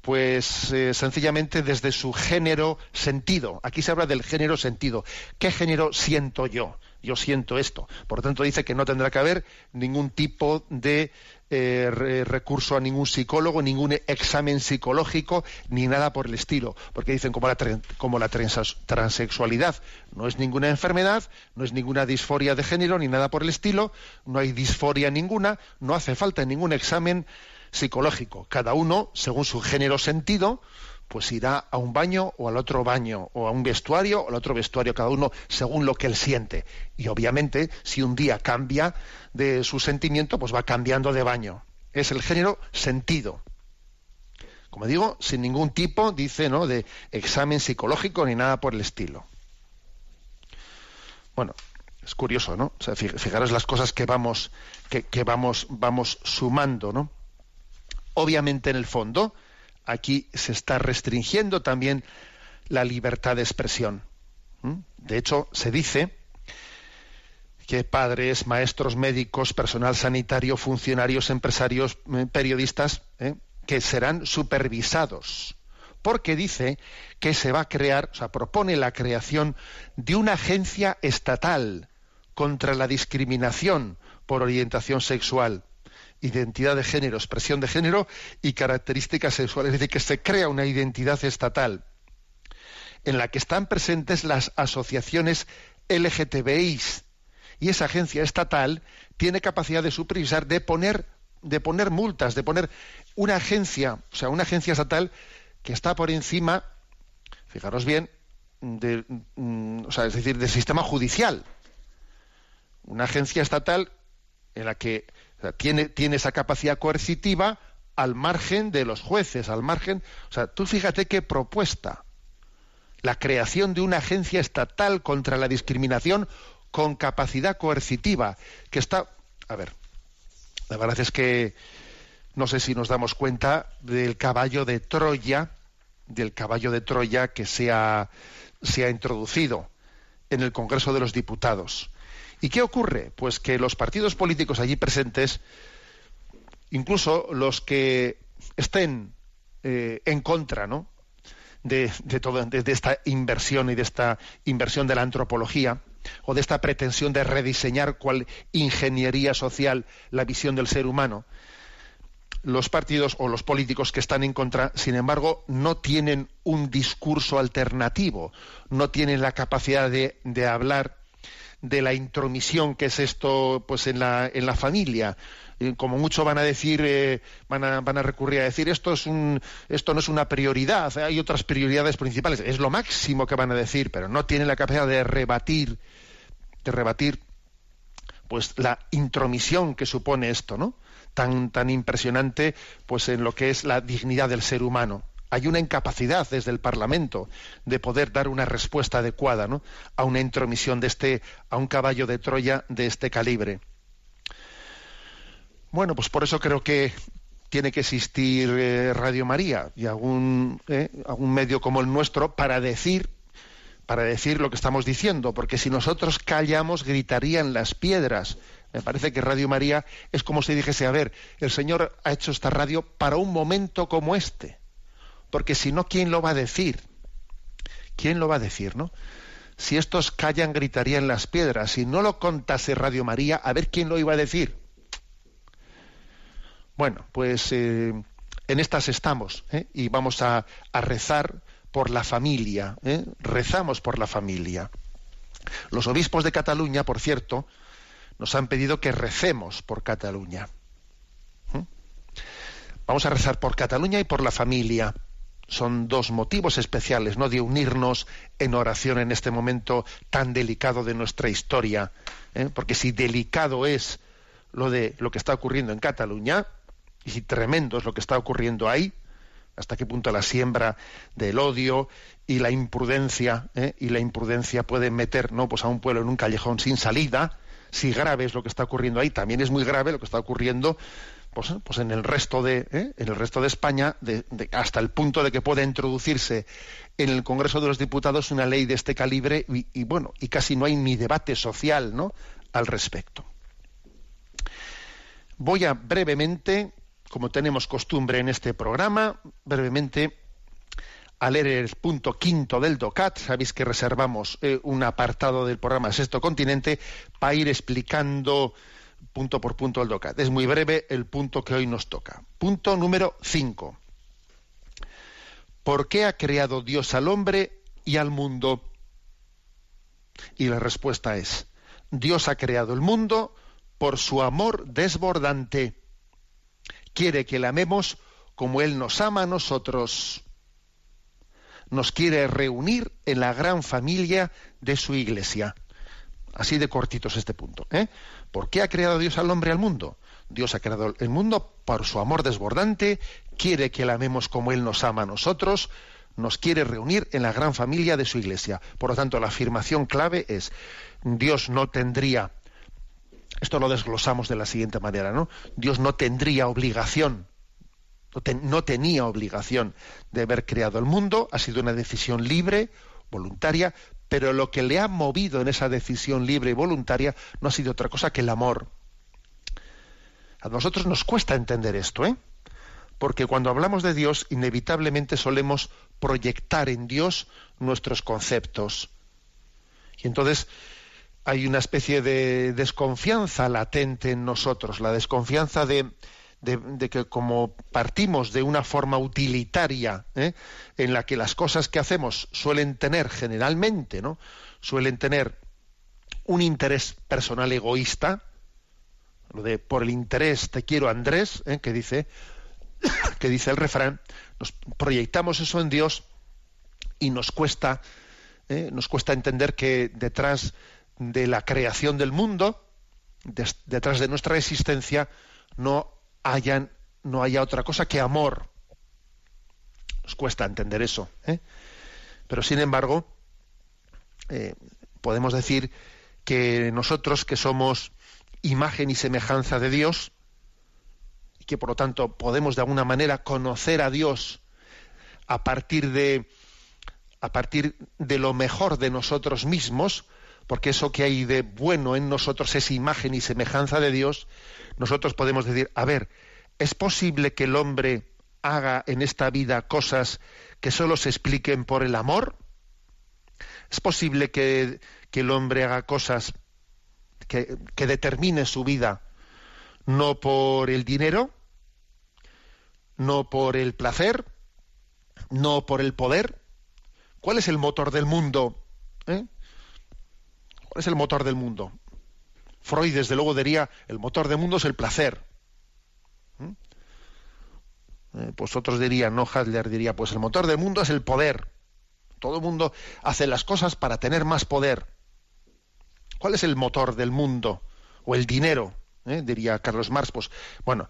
pues eh, sencillamente desde su género sentido. Aquí se habla del género sentido. ¿Qué género siento yo? Yo siento esto. Por tanto, dice que no tendrá que haber ningún tipo de eh, re- recurso a ningún psicólogo, ningún examen psicológico, ni nada por el estilo. Porque dicen como la, como la transexualidad no es ninguna enfermedad, no es ninguna disforia de género, ni nada por el estilo, no hay disforia ninguna, no hace falta ningún examen psicológico. Cada uno, según su género sentido, pues irá a un baño o al otro baño, o a un vestuario o al otro vestuario, cada uno según lo que él siente. Y obviamente, si un día cambia de su sentimiento, pues va cambiando de baño. Es el género sentido. Como digo, sin ningún tipo, dice, ¿no?, de examen psicológico ni nada por el estilo. Bueno, es curioso, ¿no? O sea, fij- fijaros las cosas que vamos, que, que vamos, vamos sumando, ¿no? Obviamente, en el fondo, aquí se está restringiendo también la libertad de expresión. ¿m? De hecho, se dice que padres, maestros, médicos, personal sanitario, funcionarios, empresarios, eh, periodistas, ¿eh? que serán supervisados. Porque dice que se va a crear, o sea, propone la creación de una agencia estatal contra la discriminación por orientación sexual, identidad de género, expresión de género y características sexuales. Es decir, que se crea una identidad estatal en la que están presentes las asociaciones LGTBI y esa agencia estatal tiene capacidad de supervisar, de poner, de poner multas, de poner una agencia, o sea, una agencia estatal que está por encima, fijaros bien, de, mm, o sea, es decir, del sistema judicial. Una agencia estatal en la que tiene, tiene esa capacidad coercitiva al margen de los jueces, al margen. O sea, tú fíjate qué propuesta. La creación de una agencia estatal contra la discriminación con capacidad coercitiva, que está. A ver, la verdad es que no sé si nos damos cuenta del caballo de Troya, del caballo de Troya que se ha introducido en el Congreso de los Diputados. ¿Y qué ocurre? Pues que los partidos políticos allí presentes, incluso los que estén eh, en contra, ¿no? De, de, todo, de, esta inversión y de esta inversión de la antropología o de esta pretensión de rediseñar cual ingeniería social la visión del ser humano, los partidos o los políticos que están en contra, sin embargo, no tienen un discurso alternativo, no tienen la capacidad de hablar de la intromisión que es esto pues en la, en la familia. Eh, Como mucho van a decir, eh, van, a, van a recurrir a decir esto es un, esto no es una prioridad, hay otras prioridades principales. Es lo máximo que van a decir, pero no tienen la capacidad de rebatir, de rebatir, pues la intromisión que supone esto, ¿no? Tan, tan impresionante, pues en lo que es la dignidad del ser humano hay una incapacidad desde el Parlamento de poder dar una respuesta adecuada a una intromisión de este, a un caballo de Troya de este calibre. Bueno, pues por eso creo que tiene que existir eh, Radio María y algún, eh, algún medio como el nuestro para decir para decir lo que estamos diciendo, porque si nosotros callamos gritarían las piedras. Me parece que Radio María es como si dijese, a ver, el Señor ha hecho esta radio para un momento como este porque si no, ¿quién lo va a decir? ¿Quién lo va a decir, no? Si estos callan, gritarían las piedras. Si no lo contase Radio María, a ver quién lo iba a decir. Bueno, pues eh, en estas estamos ¿eh? y vamos a, a, rezar por la familia. ¿eh? Rezamos por la familia. Los obispos de Cataluña, por cierto, nos han pedido que recemos por Cataluña. Vamos a rezar por Cataluña y por la familia son dos motivos especiales, ¿no? De unirnos en oración en este momento tan delicado de nuestra historia, ¿eh? porque si delicado es lo de lo que está ocurriendo en Cataluña y si tremendo es lo que está ocurriendo ahí, hasta qué punto la siembra del odio y la imprudencia ¿eh? y la imprudencia pueden meter, ¿no? Pues a un pueblo en un callejón sin salida. Si grave es lo que está ocurriendo ahí, también es muy grave lo que está ocurriendo pues, pues en el resto de ¿eh? en el resto de España hasta el punto de que pueda introducirse en el Congreso de los Diputados una ley de este calibre y, y, bueno y casi no hay ni debate social no al respecto voy a brevemente como tenemos costumbre en este programa brevemente a leer el punto quinto del DOCAT. Sabéis que reservamos eh, un apartado del programa Sexto Continente para ir explicando punto por punto el DOCAT. Es muy breve el punto que hoy nos toca. Punto número 5. ¿Por qué ha creado Dios al hombre y al mundo? Y la respuesta es, Dios ha creado el mundo por su amor desbordante. Quiere que le amemos como Él nos ama a nosotros. Nos quiere reunir en la gran familia de su iglesia. Así de cortito es este punto. ¿eh? ¿Por qué ha creado Dios al hombre y al mundo? Dios ha creado el mundo por su amor desbordante, quiere que le amemos como Él nos ama a nosotros, nos quiere reunir en la gran familia de su iglesia. Por lo tanto, la afirmación clave es, Dios no tendría, esto lo desglosamos de la siguiente manera, ¿no? Dios no tendría obligación, no, no tenía obligación de haber creado el mundo, ha sido una decisión libre, voluntaria, pero lo que le ha movido en esa decisión libre y voluntaria no ha sido otra cosa que el amor. A nosotros nos cuesta entender esto, ¿eh? Porque cuando hablamos de Dios, inevitablemente solemos proyectar en Dios nuestros conceptos. Y entonces hay una especie de desconfianza latente en nosotros, la desconfianza de, de, que como partimos de una forma utilitaria ¿eh? en la que las cosas que hacemos suelen tener generalmente, ¿no? suelen tener un interés personal egoísta, lo de por el interés te quiero Andrés, ¿eh? que dice que dice el refrán, nos proyectamos eso en Dios y nos cuesta ¿eh? nos cuesta entender que detrás de la creación del mundo, detrás de nuestra existencia, no no haya otra cosa que amor. Nos cuesta entender eso. ¿eh? Pero sin embargo, eh, podemos decir que nosotros que somos imagen y semejanza de Dios, y que por lo tanto podemos de alguna manera conocer a Dios a partir de a partir de lo mejor de nosotros mismos, porque eso que hay de bueno en nosotros es imagen y semejanza de Dios, nosotros podemos decir, a ver, ¿es posible que el hombre haga en esta vida cosas que solo se expliquen por el amor? ¿Es posible que, que el hombre haga cosas que, que determine su vida no por el dinero, no por el placer, no por el poder? ¿Cuál es el motor del mundo? ¿Eh? ¿Cuál es el motor del mundo? Freud, desde luego, diría, el motor del mundo es el placer. ¿Mm? Eh, pues otros dirían, no, Hadler diría, pues el motor del mundo es el poder. Todo el mundo hace las cosas para tener más poder. ¿Cuál es el motor del mundo? O el dinero, ¿eh? diría Carlos Marx. Pues bueno,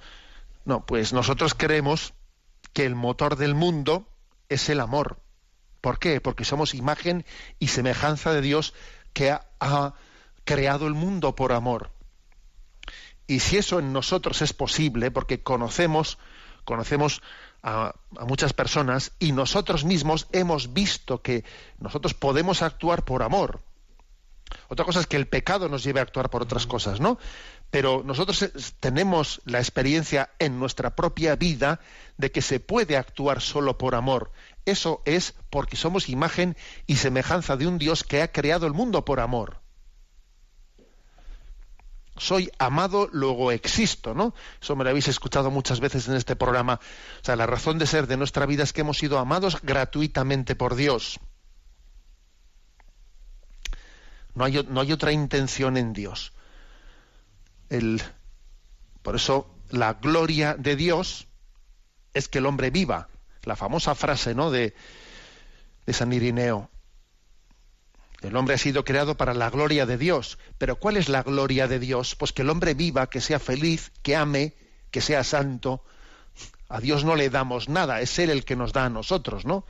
no, pues nosotros creemos que el motor del mundo es el amor. ¿Por qué? Porque somos imagen y semejanza de Dios que ha, creado el mundo por amor. Y si eso en nosotros es posible, porque conocemos, conocemos a, a, muchas personas y nosotros mismos hemos visto que nosotros podemos actuar por amor. Otra cosa es que el pecado nos lleve a actuar por otras cosas, ¿no? Pero nosotros tenemos la experiencia en nuestra propia vida de que se puede actuar solo por amor. Eso es porque somos imagen y semejanza de un Dios que ha creado el mundo por amor soy amado, luego existo, ¿no? Eso me lo habéis escuchado muchas veces en este programa. O sea, la razón de ser de nuestra vida es que hemos sido amados gratuitamente por Dios. No hay, no hay otra intención en Dios. El, por eso la gloria de Dios es que el hombre viva. La famosa frase, ¿no? De, de San Irineo. El hombre ha sido creado para la gloria de Dios. Pero ¿cuál es la gloria de Dios? Pues que el hombre viva, que sea feliz, que ame, que sea santo. A Dios no le damos nada, es Él el que nos da a nosotros, ¿no?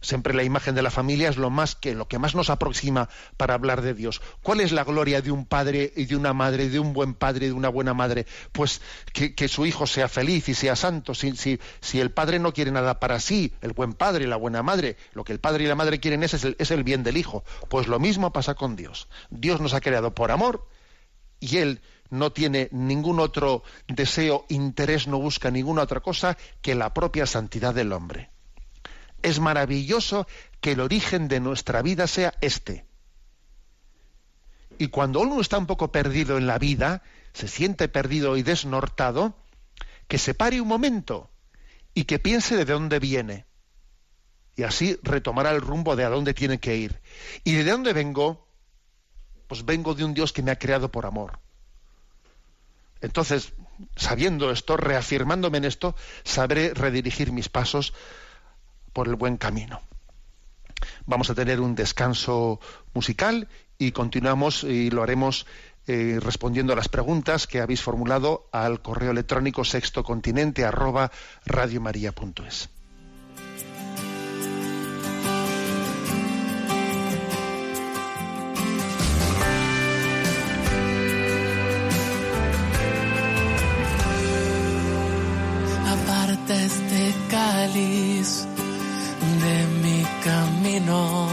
Siempre la imagen de la familia es lo más que lo que más nos aproxima para hablar de Dios. ¿Cuál es la gloria de un padre y de una madre, de un buen padre y de una buena madre? Pues que, su hijo sea feliz y sea santo. Si, si, el padre no quiere nada para sí, el buen padre y la buena madre, lo que el padre y la madre quieren es, es el bien del hijo. Pues lo mismo pasa con Dios. Dios nos ha creado por amor y Él no tiene ningún otro deseo, interés, no busca ninguna otra cosa que la propia santidad del hombre. Es maravilloso que el origen de nuestra vida sea este. Y cuando uno está un poco perdido en la vida, se siente perdido y desnortado, que se pare un momento y que piense de dónde viene. Y así retomará el rumbo de a dónde tiene que ir. ¿Y de dónde vengo? Pues vengo de un Dios que me ha creado por amor. Entonces, sabiendo esto, reafirmándome en esto, sabré redirigir mis pasos por el buen camino. Vamos a tener un descanso musical y continuamos y lo haremos eh, respondiendo a las preguntas que habéis formulado al correo electrónico sextocontinente arroba radiomaria.es. Este cáliz camino.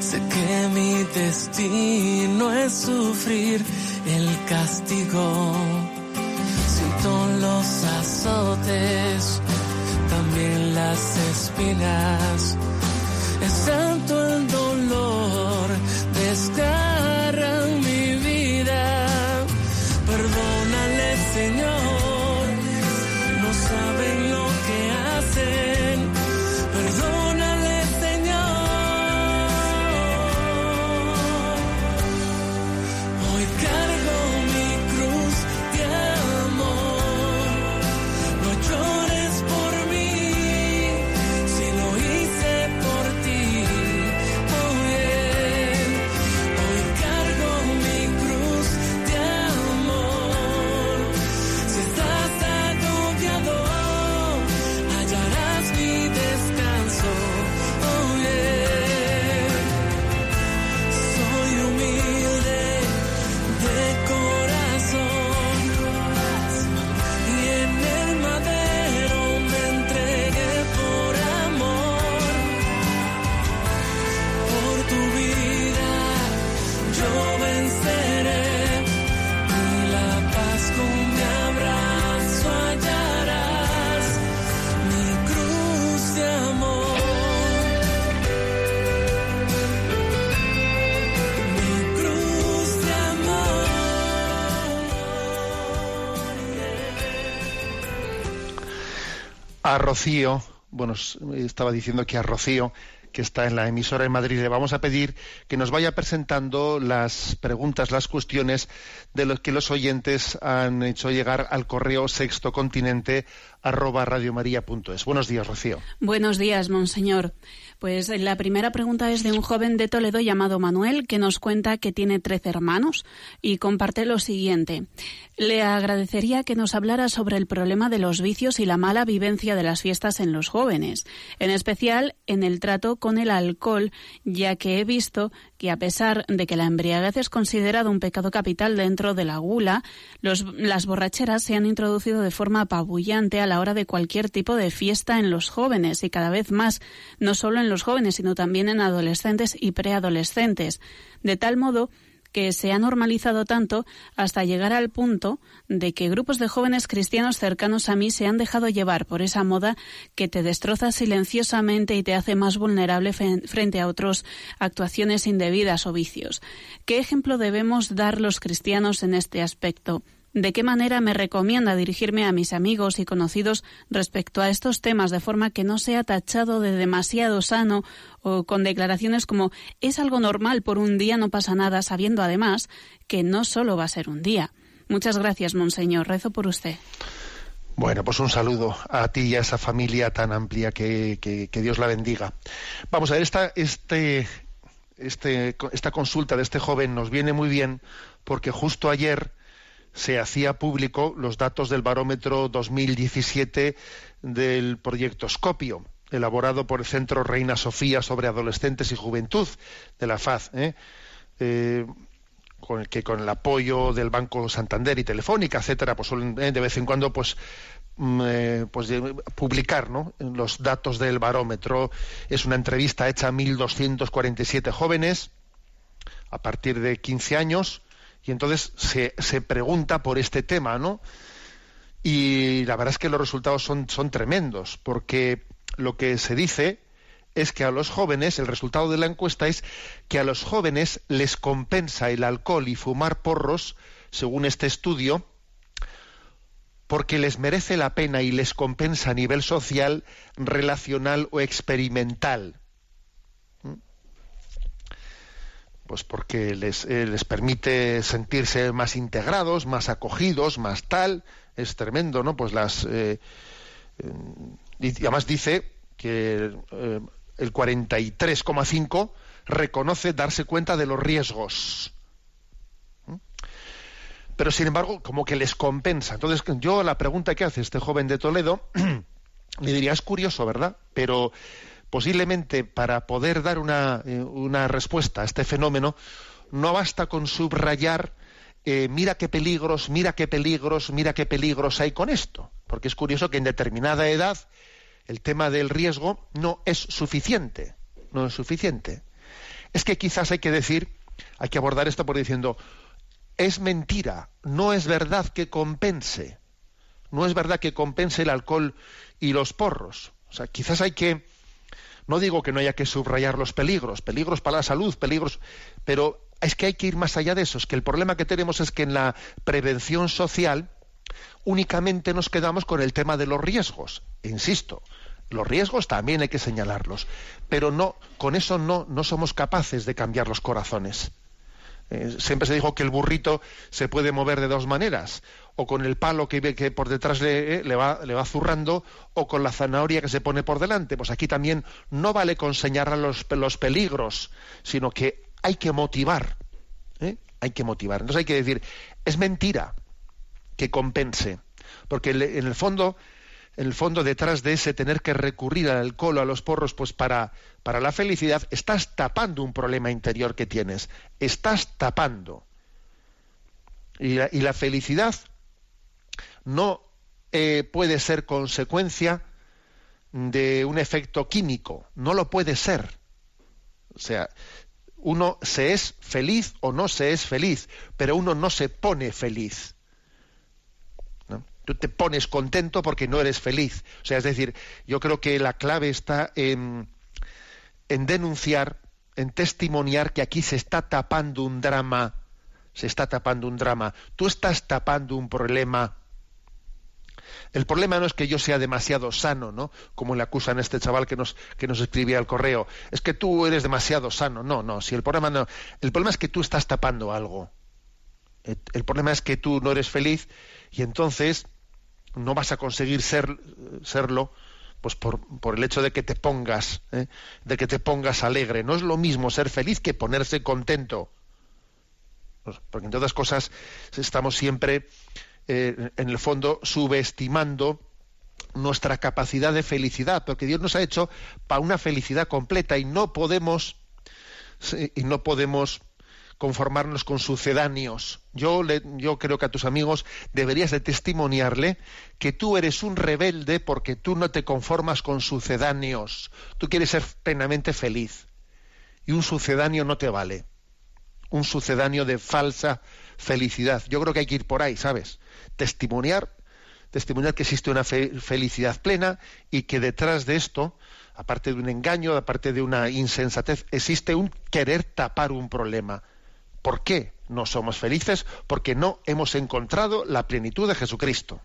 Sé que mi destino es sufrir el castigo. Siento los azotes, también las espinas. Es tanto el dolor, A Rocío, bueno, estaba diciendo que a Rocío, que está en la emisora en Madrid, le vamos a pedir que nos vaya presentando las preguntas, las cuestiones de los que los oyentes han hecho llegar al correo sextocontinente. Buenos días, Rocío. Buenos días, monseñor. Pues la primera pregunta es de un joven de Toledo llamado Manuel que nos cuenta que tiene trece hermanos y comparte lo siguiente. Le agradecería que nos hablara sobre el problema de los vicios y la mala vivencia de las fiestas en los jóvenes, en especial en el trato con el alcohol, ya que he visto que a pesar de que la embriaguez es considerado un pecado capital dentro de la gula, los- las borracheras se han introducido de forma apabullante a la hora de cualquier tipo de fiesta en los jóvenes y cada vez más, no solo en los jóvenes, sino también en adolescentes y preadolescentes, de tal modo que se ha normalizado tanto hasta llegar al punto de que grupos de jóvenes cristianos cercanos a mí se han dejado llevar por esa moda que te destroza silenciosamente y te hace más vulnerable frente a otras actuaciones indebidas o vicios. ¿Qué ejemplo debemos dar los cristianos en este aspecto? ¿De qué manera me recomienda dirigirme a mis amigos y conocidos respecto a estos temas de forma que no sea tachado de demasiado sano o con declaraciones como es algo normal por un día no pasa nada, sabiendo además que no solo va a ser un día? Muchas gracias, monseñor. Rezo por usted. Bueno, pues un saludo a ti y a esa familia tan amplia que, que- Dios la bendiga. Vamos a ver, esta, este, este, esta consulta de este joven nos viene muy bien porque justo ayer se hacía público los datos del barómetro 2017 del proyecto Scopio, elaborado por el Centro Reina Sofía sobre Adolescentes y Juventud de la FAZ. ¿eh? Eh, con el que con el apoyo del Banco Santander y Telefónica, etcétera, pues suelen eh, de vez en cuando pues mm, pues publicar ¿no? los datos del barómetro. Es una entrevista hecha a 1.247 jóvenes a partir de 15 años y entonces se, se pregunta por este tema, ¿no? Y la verdad es que los resultados son, son tremendos, porque lo que se dice es que a los jóvenes, el resultado de la encuesta es que a los jóvenes les compensa el alcohol y fumar porros, según este estudio, porque les merece la pena y les compensa a nivel social, relacional o experimental. ¿Mm? Pues porque les, eh, les permite sentirse más integrados, más acogidos, más tal. Es tremendo, ¿no? Pues las. eh, eh, y además dice que el 43,5 reconoce darse cuenta de los riesgos. ¿Mm? Pero sin embargo, como que les compensa. Entonces, yo la pregunta que hace este joven de Toledo, le diría, es curioso, ¿verdad? Pero posiblemente para poder dar una, eh, una respuesta a este fenómeno, no basta con subrayar, eh, mira qué peligros, mira qué peligros, mira qué peligros hay con esto. Porque es curioso que en determinada edad el tema del riesgo no es suficiente. No es suficiente. Es que quizás hay que decir, hay que abordar esto por diciendo, es mentira, no es verdad que compense. No es verdad que compense el alcohol y los porros. O sea, quizás hay que, no digo que no haya que subrayar los peligros, peligros para la salud, peligros, pero es que hay que ir más allá de eso. Es que el problema que tenemos es que en la prevención social únicamente nos quedamos con el tema de los riesgos. Insisto, los riesgos también hay que señalarlos, pero no, con eso no, no somos capaces de cambiar los corazones. Eh, siempre se dijo que el burrito se puede mover de dos maneras, o con el palo que, que por detrás le, eh, le va, zurrando, o con la zanahoria que se pone por delante. Pues aquí también no vale con señalar los, peligros, sino que hay que motivar. ¿eh? Hay que motivar. Entonces hay que decir, es mentira que compense, porque en el fondo en el fondo detrás de ese tener que recurrir al alcohol a los porros pues para, la felicidad, estás tapando un problema interior que tienes. Estás tapando. Y la felicidad no eh, puede ser consecuencia de un efecto químico. No lo puede ser. O sea, uno se es feliz o no se es feliz, pero uno no se pone feliz. Tú te pones contento porque no eres feliz. O sea, es decir, yo creo que la clave está en, en denunciar, en testimoniar que aquí se está tapando un drama, se está tapando un drama. Tú estás tapando un problema. El problema no es que yo sea demasiado sano, ¿no? Como le acusan a este chaval que nos, que nos escribía al correo. Es que tú eres demasiado sano. No, no, si el problema no. El problema es que tú estás tapando algo. El, el problema es que tú no eres feliz y entonces no vas a conseguir ser, serlo pues por, por el hecho de que te pongas, ¿eh? de que te pongas alegre. No es lo mismo ser feliz que ponerse contento. Pues, porque en todas cosas estamos siempre, eh, en el fondo, subestimando nuestra capacidad de felicidad, porque Dios nos ha hecho para una felicidad completa y no podemos y no podemos conformarnos con sucedáneos. Yo, le, yo creo que a tus amigos deberías de testimoniarle que tú eres un rebelde porque tú no te conformas con sucedáneos. Tú quieres ser plenamente feliz. Y un sucedáneo no te vale. Un sucedáneo de falsa felicidad. Yo creo que hay que ir por ahí, ¿sabes? Testimoniar, testimoniar que existe una fe felicidad plena y que detrás de esto, aparte de un engaño, aparte de una insensatez, existe un querer tapar un problema. ¿Por qué no somos felices? Porque no hemos encontrado la plenitud de Jesucristo,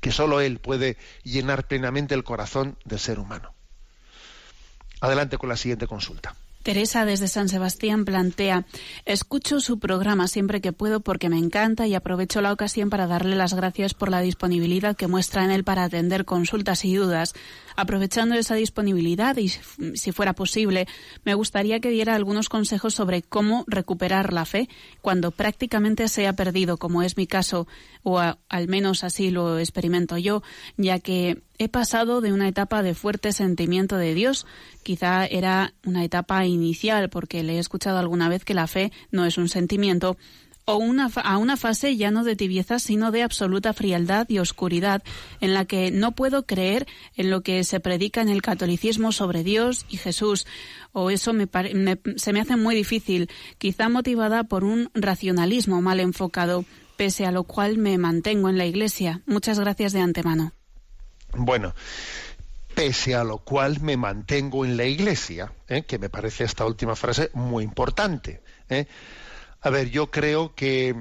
que sólo Él puede llenar plenamente el corazón del ser humano. Adelante con la siguiente consulta. Teresa desde San Sebastián plantea, escucho su programa siempre que puedo porque me encanta y aprovecho la ocasión para darle las gracias por la disponibilidad que muestra en él para atender consultas y dudas. Aprovechando esa disponibilidad y si fuera posible, me gustaría que diera algunos consejos sobre cómo recuperar la fe cuando prácticamente se ha perdido, como es mi caso, o al menos así lo experimento yo, ya que he pasado de una etapa de fuerte sentimiento de Dios, quizá era una etapa inicial, porque le he escuchado alguna vez que la fe no es un sentimiento, o una, a una fase ya no de tibieza, sino de absoluta frialdad y oscuridad, en la que no puedo creer en lo que se predica en el catolicismo sobre Dios y Jesús, o eso me- se me hace muy difícil, quizá motivada por un racionalismo mal enfocado, pese a lo cual me mantengo en la Iglesia. Muchas gracias de antemano. Bueno, pese a lo cual me mantengo en la iglesia, ¿eh? que me parece esta última frase muy importante. ¿eh? A ver, yo creo que,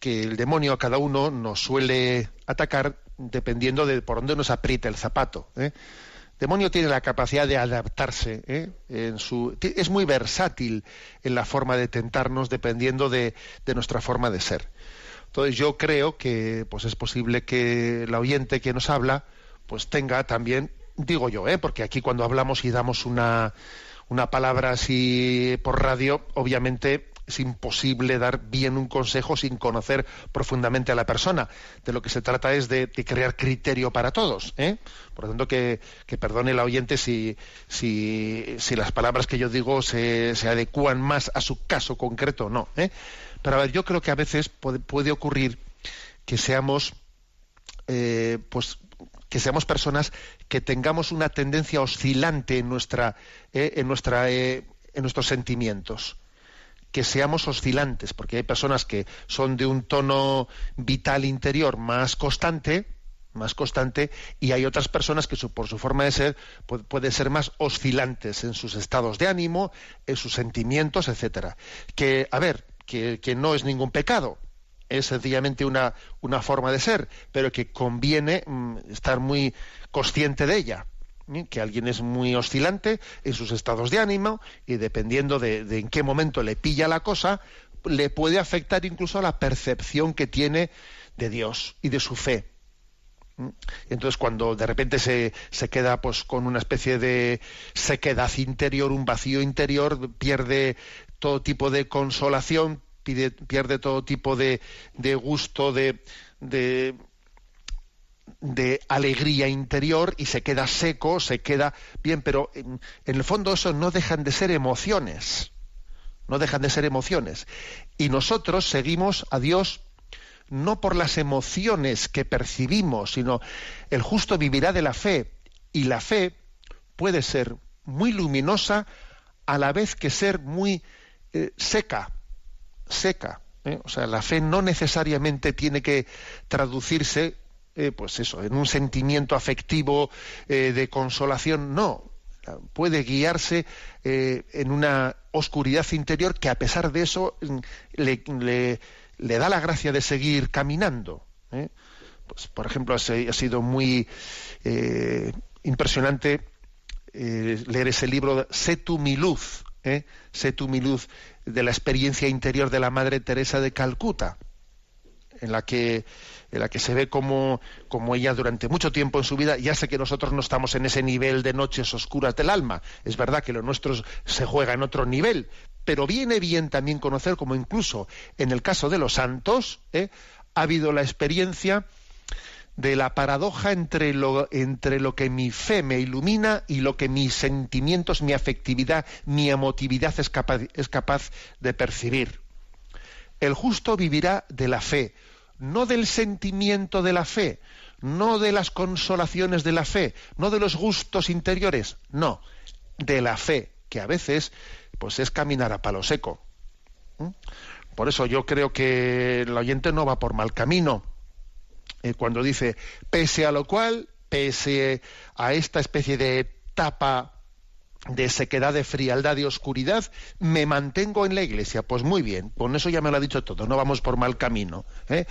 que el demonio a cada uno nos suele atacar dependiendo de por dónde nos aprieta el zapato. ¿eh? Demonio tiene la capacidad de adaptarse, ¿eh? en su, es muy versátil en la forma de tentarnos dependiendo de, de nuestra forma de ser. Entonces yo creo que pues es posible que el oyente que nos habla pues tenga también, digo yo, ¿eh? porque aquí cuando hablamos y damos una, una palabra así por radio, obviamente es imposible dar bien un consejo sin conocer profundamente a la persona. De lo que se trata es de, de crear criterio para todos. ¿eh? Por lo tanto, que, que perdone el oyente si, si, si las palabras que yo digo se, se adecúan más a su caso concreto o no. ¿eh? Pero a ver, yo creo que a veces puede, puede ocurrir que seamos, eh, pues, que seamos personas que tengamos una tendencia oscilante en nuestra, eh, en nuestra, eh, en nuestros sentimientos que seamos oscilantes, porque hay personas que son de un tono vital interior más constante, más constante, y hay otras personas que por su forma de ser pu- pueden ser más oscilantes en sus estados de ánimo, en sus sentimientos, etcétera. Que, a ver, que, no es ningún pecado, es sencillamente una, una forma de ser, pero que conviene mm, estar muy consciente de ella. que alguien es muy oscilante en sus estados de ánimo y dependiendo de, en qué momento le pilla la cosa, le puede afectar incluso a la percepción que tiene de Dios y de su fe. Entonces, cuando de repente se, se queda pues con una especie de sequedad interior, un vacío interior, pierde todo tipo de consolación, pierde todo tipo de, de gusto, de, de, de alegría interior y se queda seco, se queda bien, pero en, en el fondo eso no dejan de ser emociones, no dejan de ser emociones. Y nosotros seguimos a Dios no por las emociones que percibimos, sino el justo vivirá de la fe. Y la fe puede ser muy luminosa a la vez que ser muy eh, seca, seca. ¿eh? O sea, la fe no necesariamente tiene que traducirse, eh, pues eso, en un sentimiento afectivo de consolación, no. Puede guiarse en una oscuridad interior que a pesar de eso mm, le, le- le da la gracia de seguir caminando. Pues, por ejemplo, ha sido muy impresionante leer ese libro Sé tú mi luz, ¿eh? Sé tú mi luz, de la experiencia interior de la Madre Teresa de Calcuta, en la que, en la que se ve como, como ella durante mucho tiempo en su vida, ya sé que nosotros no estamos en ese nivel de noches oscuras del alma, es verdad que lo nuestro se juega en otro nivel, pero viene bien también conocer como incluso en el caso de los santos ¿eh? ha habido la experiencia de la paradoja entre lo, entre lo que mi fe me ilumina y lo que mis sentimientos, mi afectividad, mi emotividad es capaz, es capaz de percibir. El justo vivirá de la fe, no del sentimiento de la fe, no de las consolaciones de la fe, no de los gustos interiores, no, de la fe, que a veces pues es caminar a palo seco. ¿Mm? Por eso yo creo que el oyente no va por mal camino. Eh, cuando dice, pese a lo cual, pese a esta especie de etapa de sequedad, de frialdad, de oscuridad, me mantengo en la iglesia. Pues muy bien, con eso ya me lo ha dicho todo, no vamos por mal camino. ¿eh?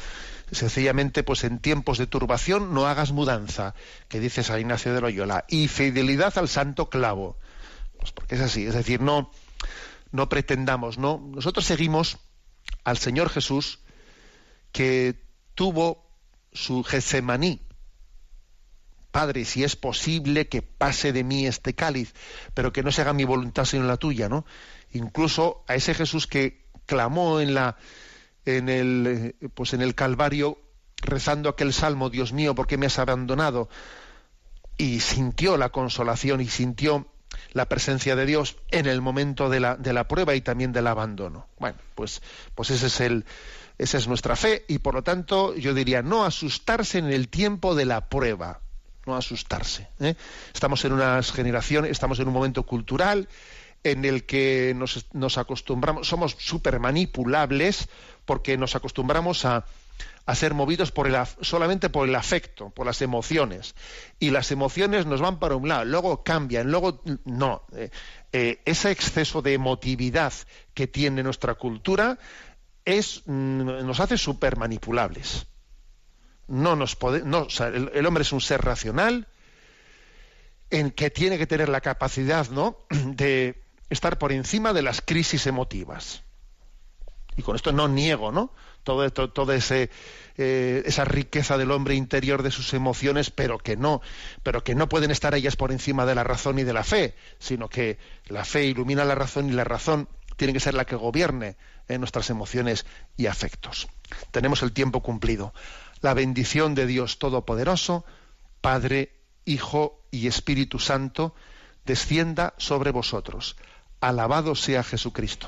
Sencillamente, pues en tiempos de turbación no hagas mudanza, que dice San Ignacio de Loyola, y fidelidad al santo clavo. Pues porque es así, es decir, no, no pretendamos, no. Nosotros seguimos al Señor Jesús que tuvo su Getsemaní. Padre, si es posible que pase de mí este cáliz, pero que no se haga mi voluntad sino la tuya, ¿no? Incluso a ese Jesús que clamó en la en el pues en el Calvario rezando aquel salmo, Dios mío, ¿por qué me has abandonado? Y sintió la consolación y sintió la presencia de Dios en el momento de la, de la prueba y también del abandono. Bueno, pues, pues ese es el, esa es nuestra fe y por lo tanto yo diría no asustarse en el tiempo de la prueba, no asustarse. ¿eh? Estamos en una generación, estamos en un momento cultural en el que nos, nos acostumbramos, somos súper manipulables porque nos acostumbramos a, a ser movidos por el, solamente por el afecto, por las emociones. Y las emociones nos van para un lado, luego cambian, luego no. Eh, eh, ese exceso de emotividad que tiene nuestra cultura es, mm, nos hace súper manipulables. No nos pode, el, hombre es un ser racional en que tiene que tener la capacidad ¿no? de estar por encima de las crisis emotivas. Y con esto no niego, ¿no? todo, todo, todo eh, esa riqueza del hombre interior de sus emociones, pero que no, pero que no pueden estar ellas por encima de la razón y de la fe, sino que la fe ilumina la razón y la razón tiene que ser la que gobierne nuestras emociones y afectos. Tenemos el tiempo cumplido. La bendición de Dios Todopoderoso, Padre, Hijo y Espíritu Santo, descienda sobre vosotros. Alabado sea Jesucristo.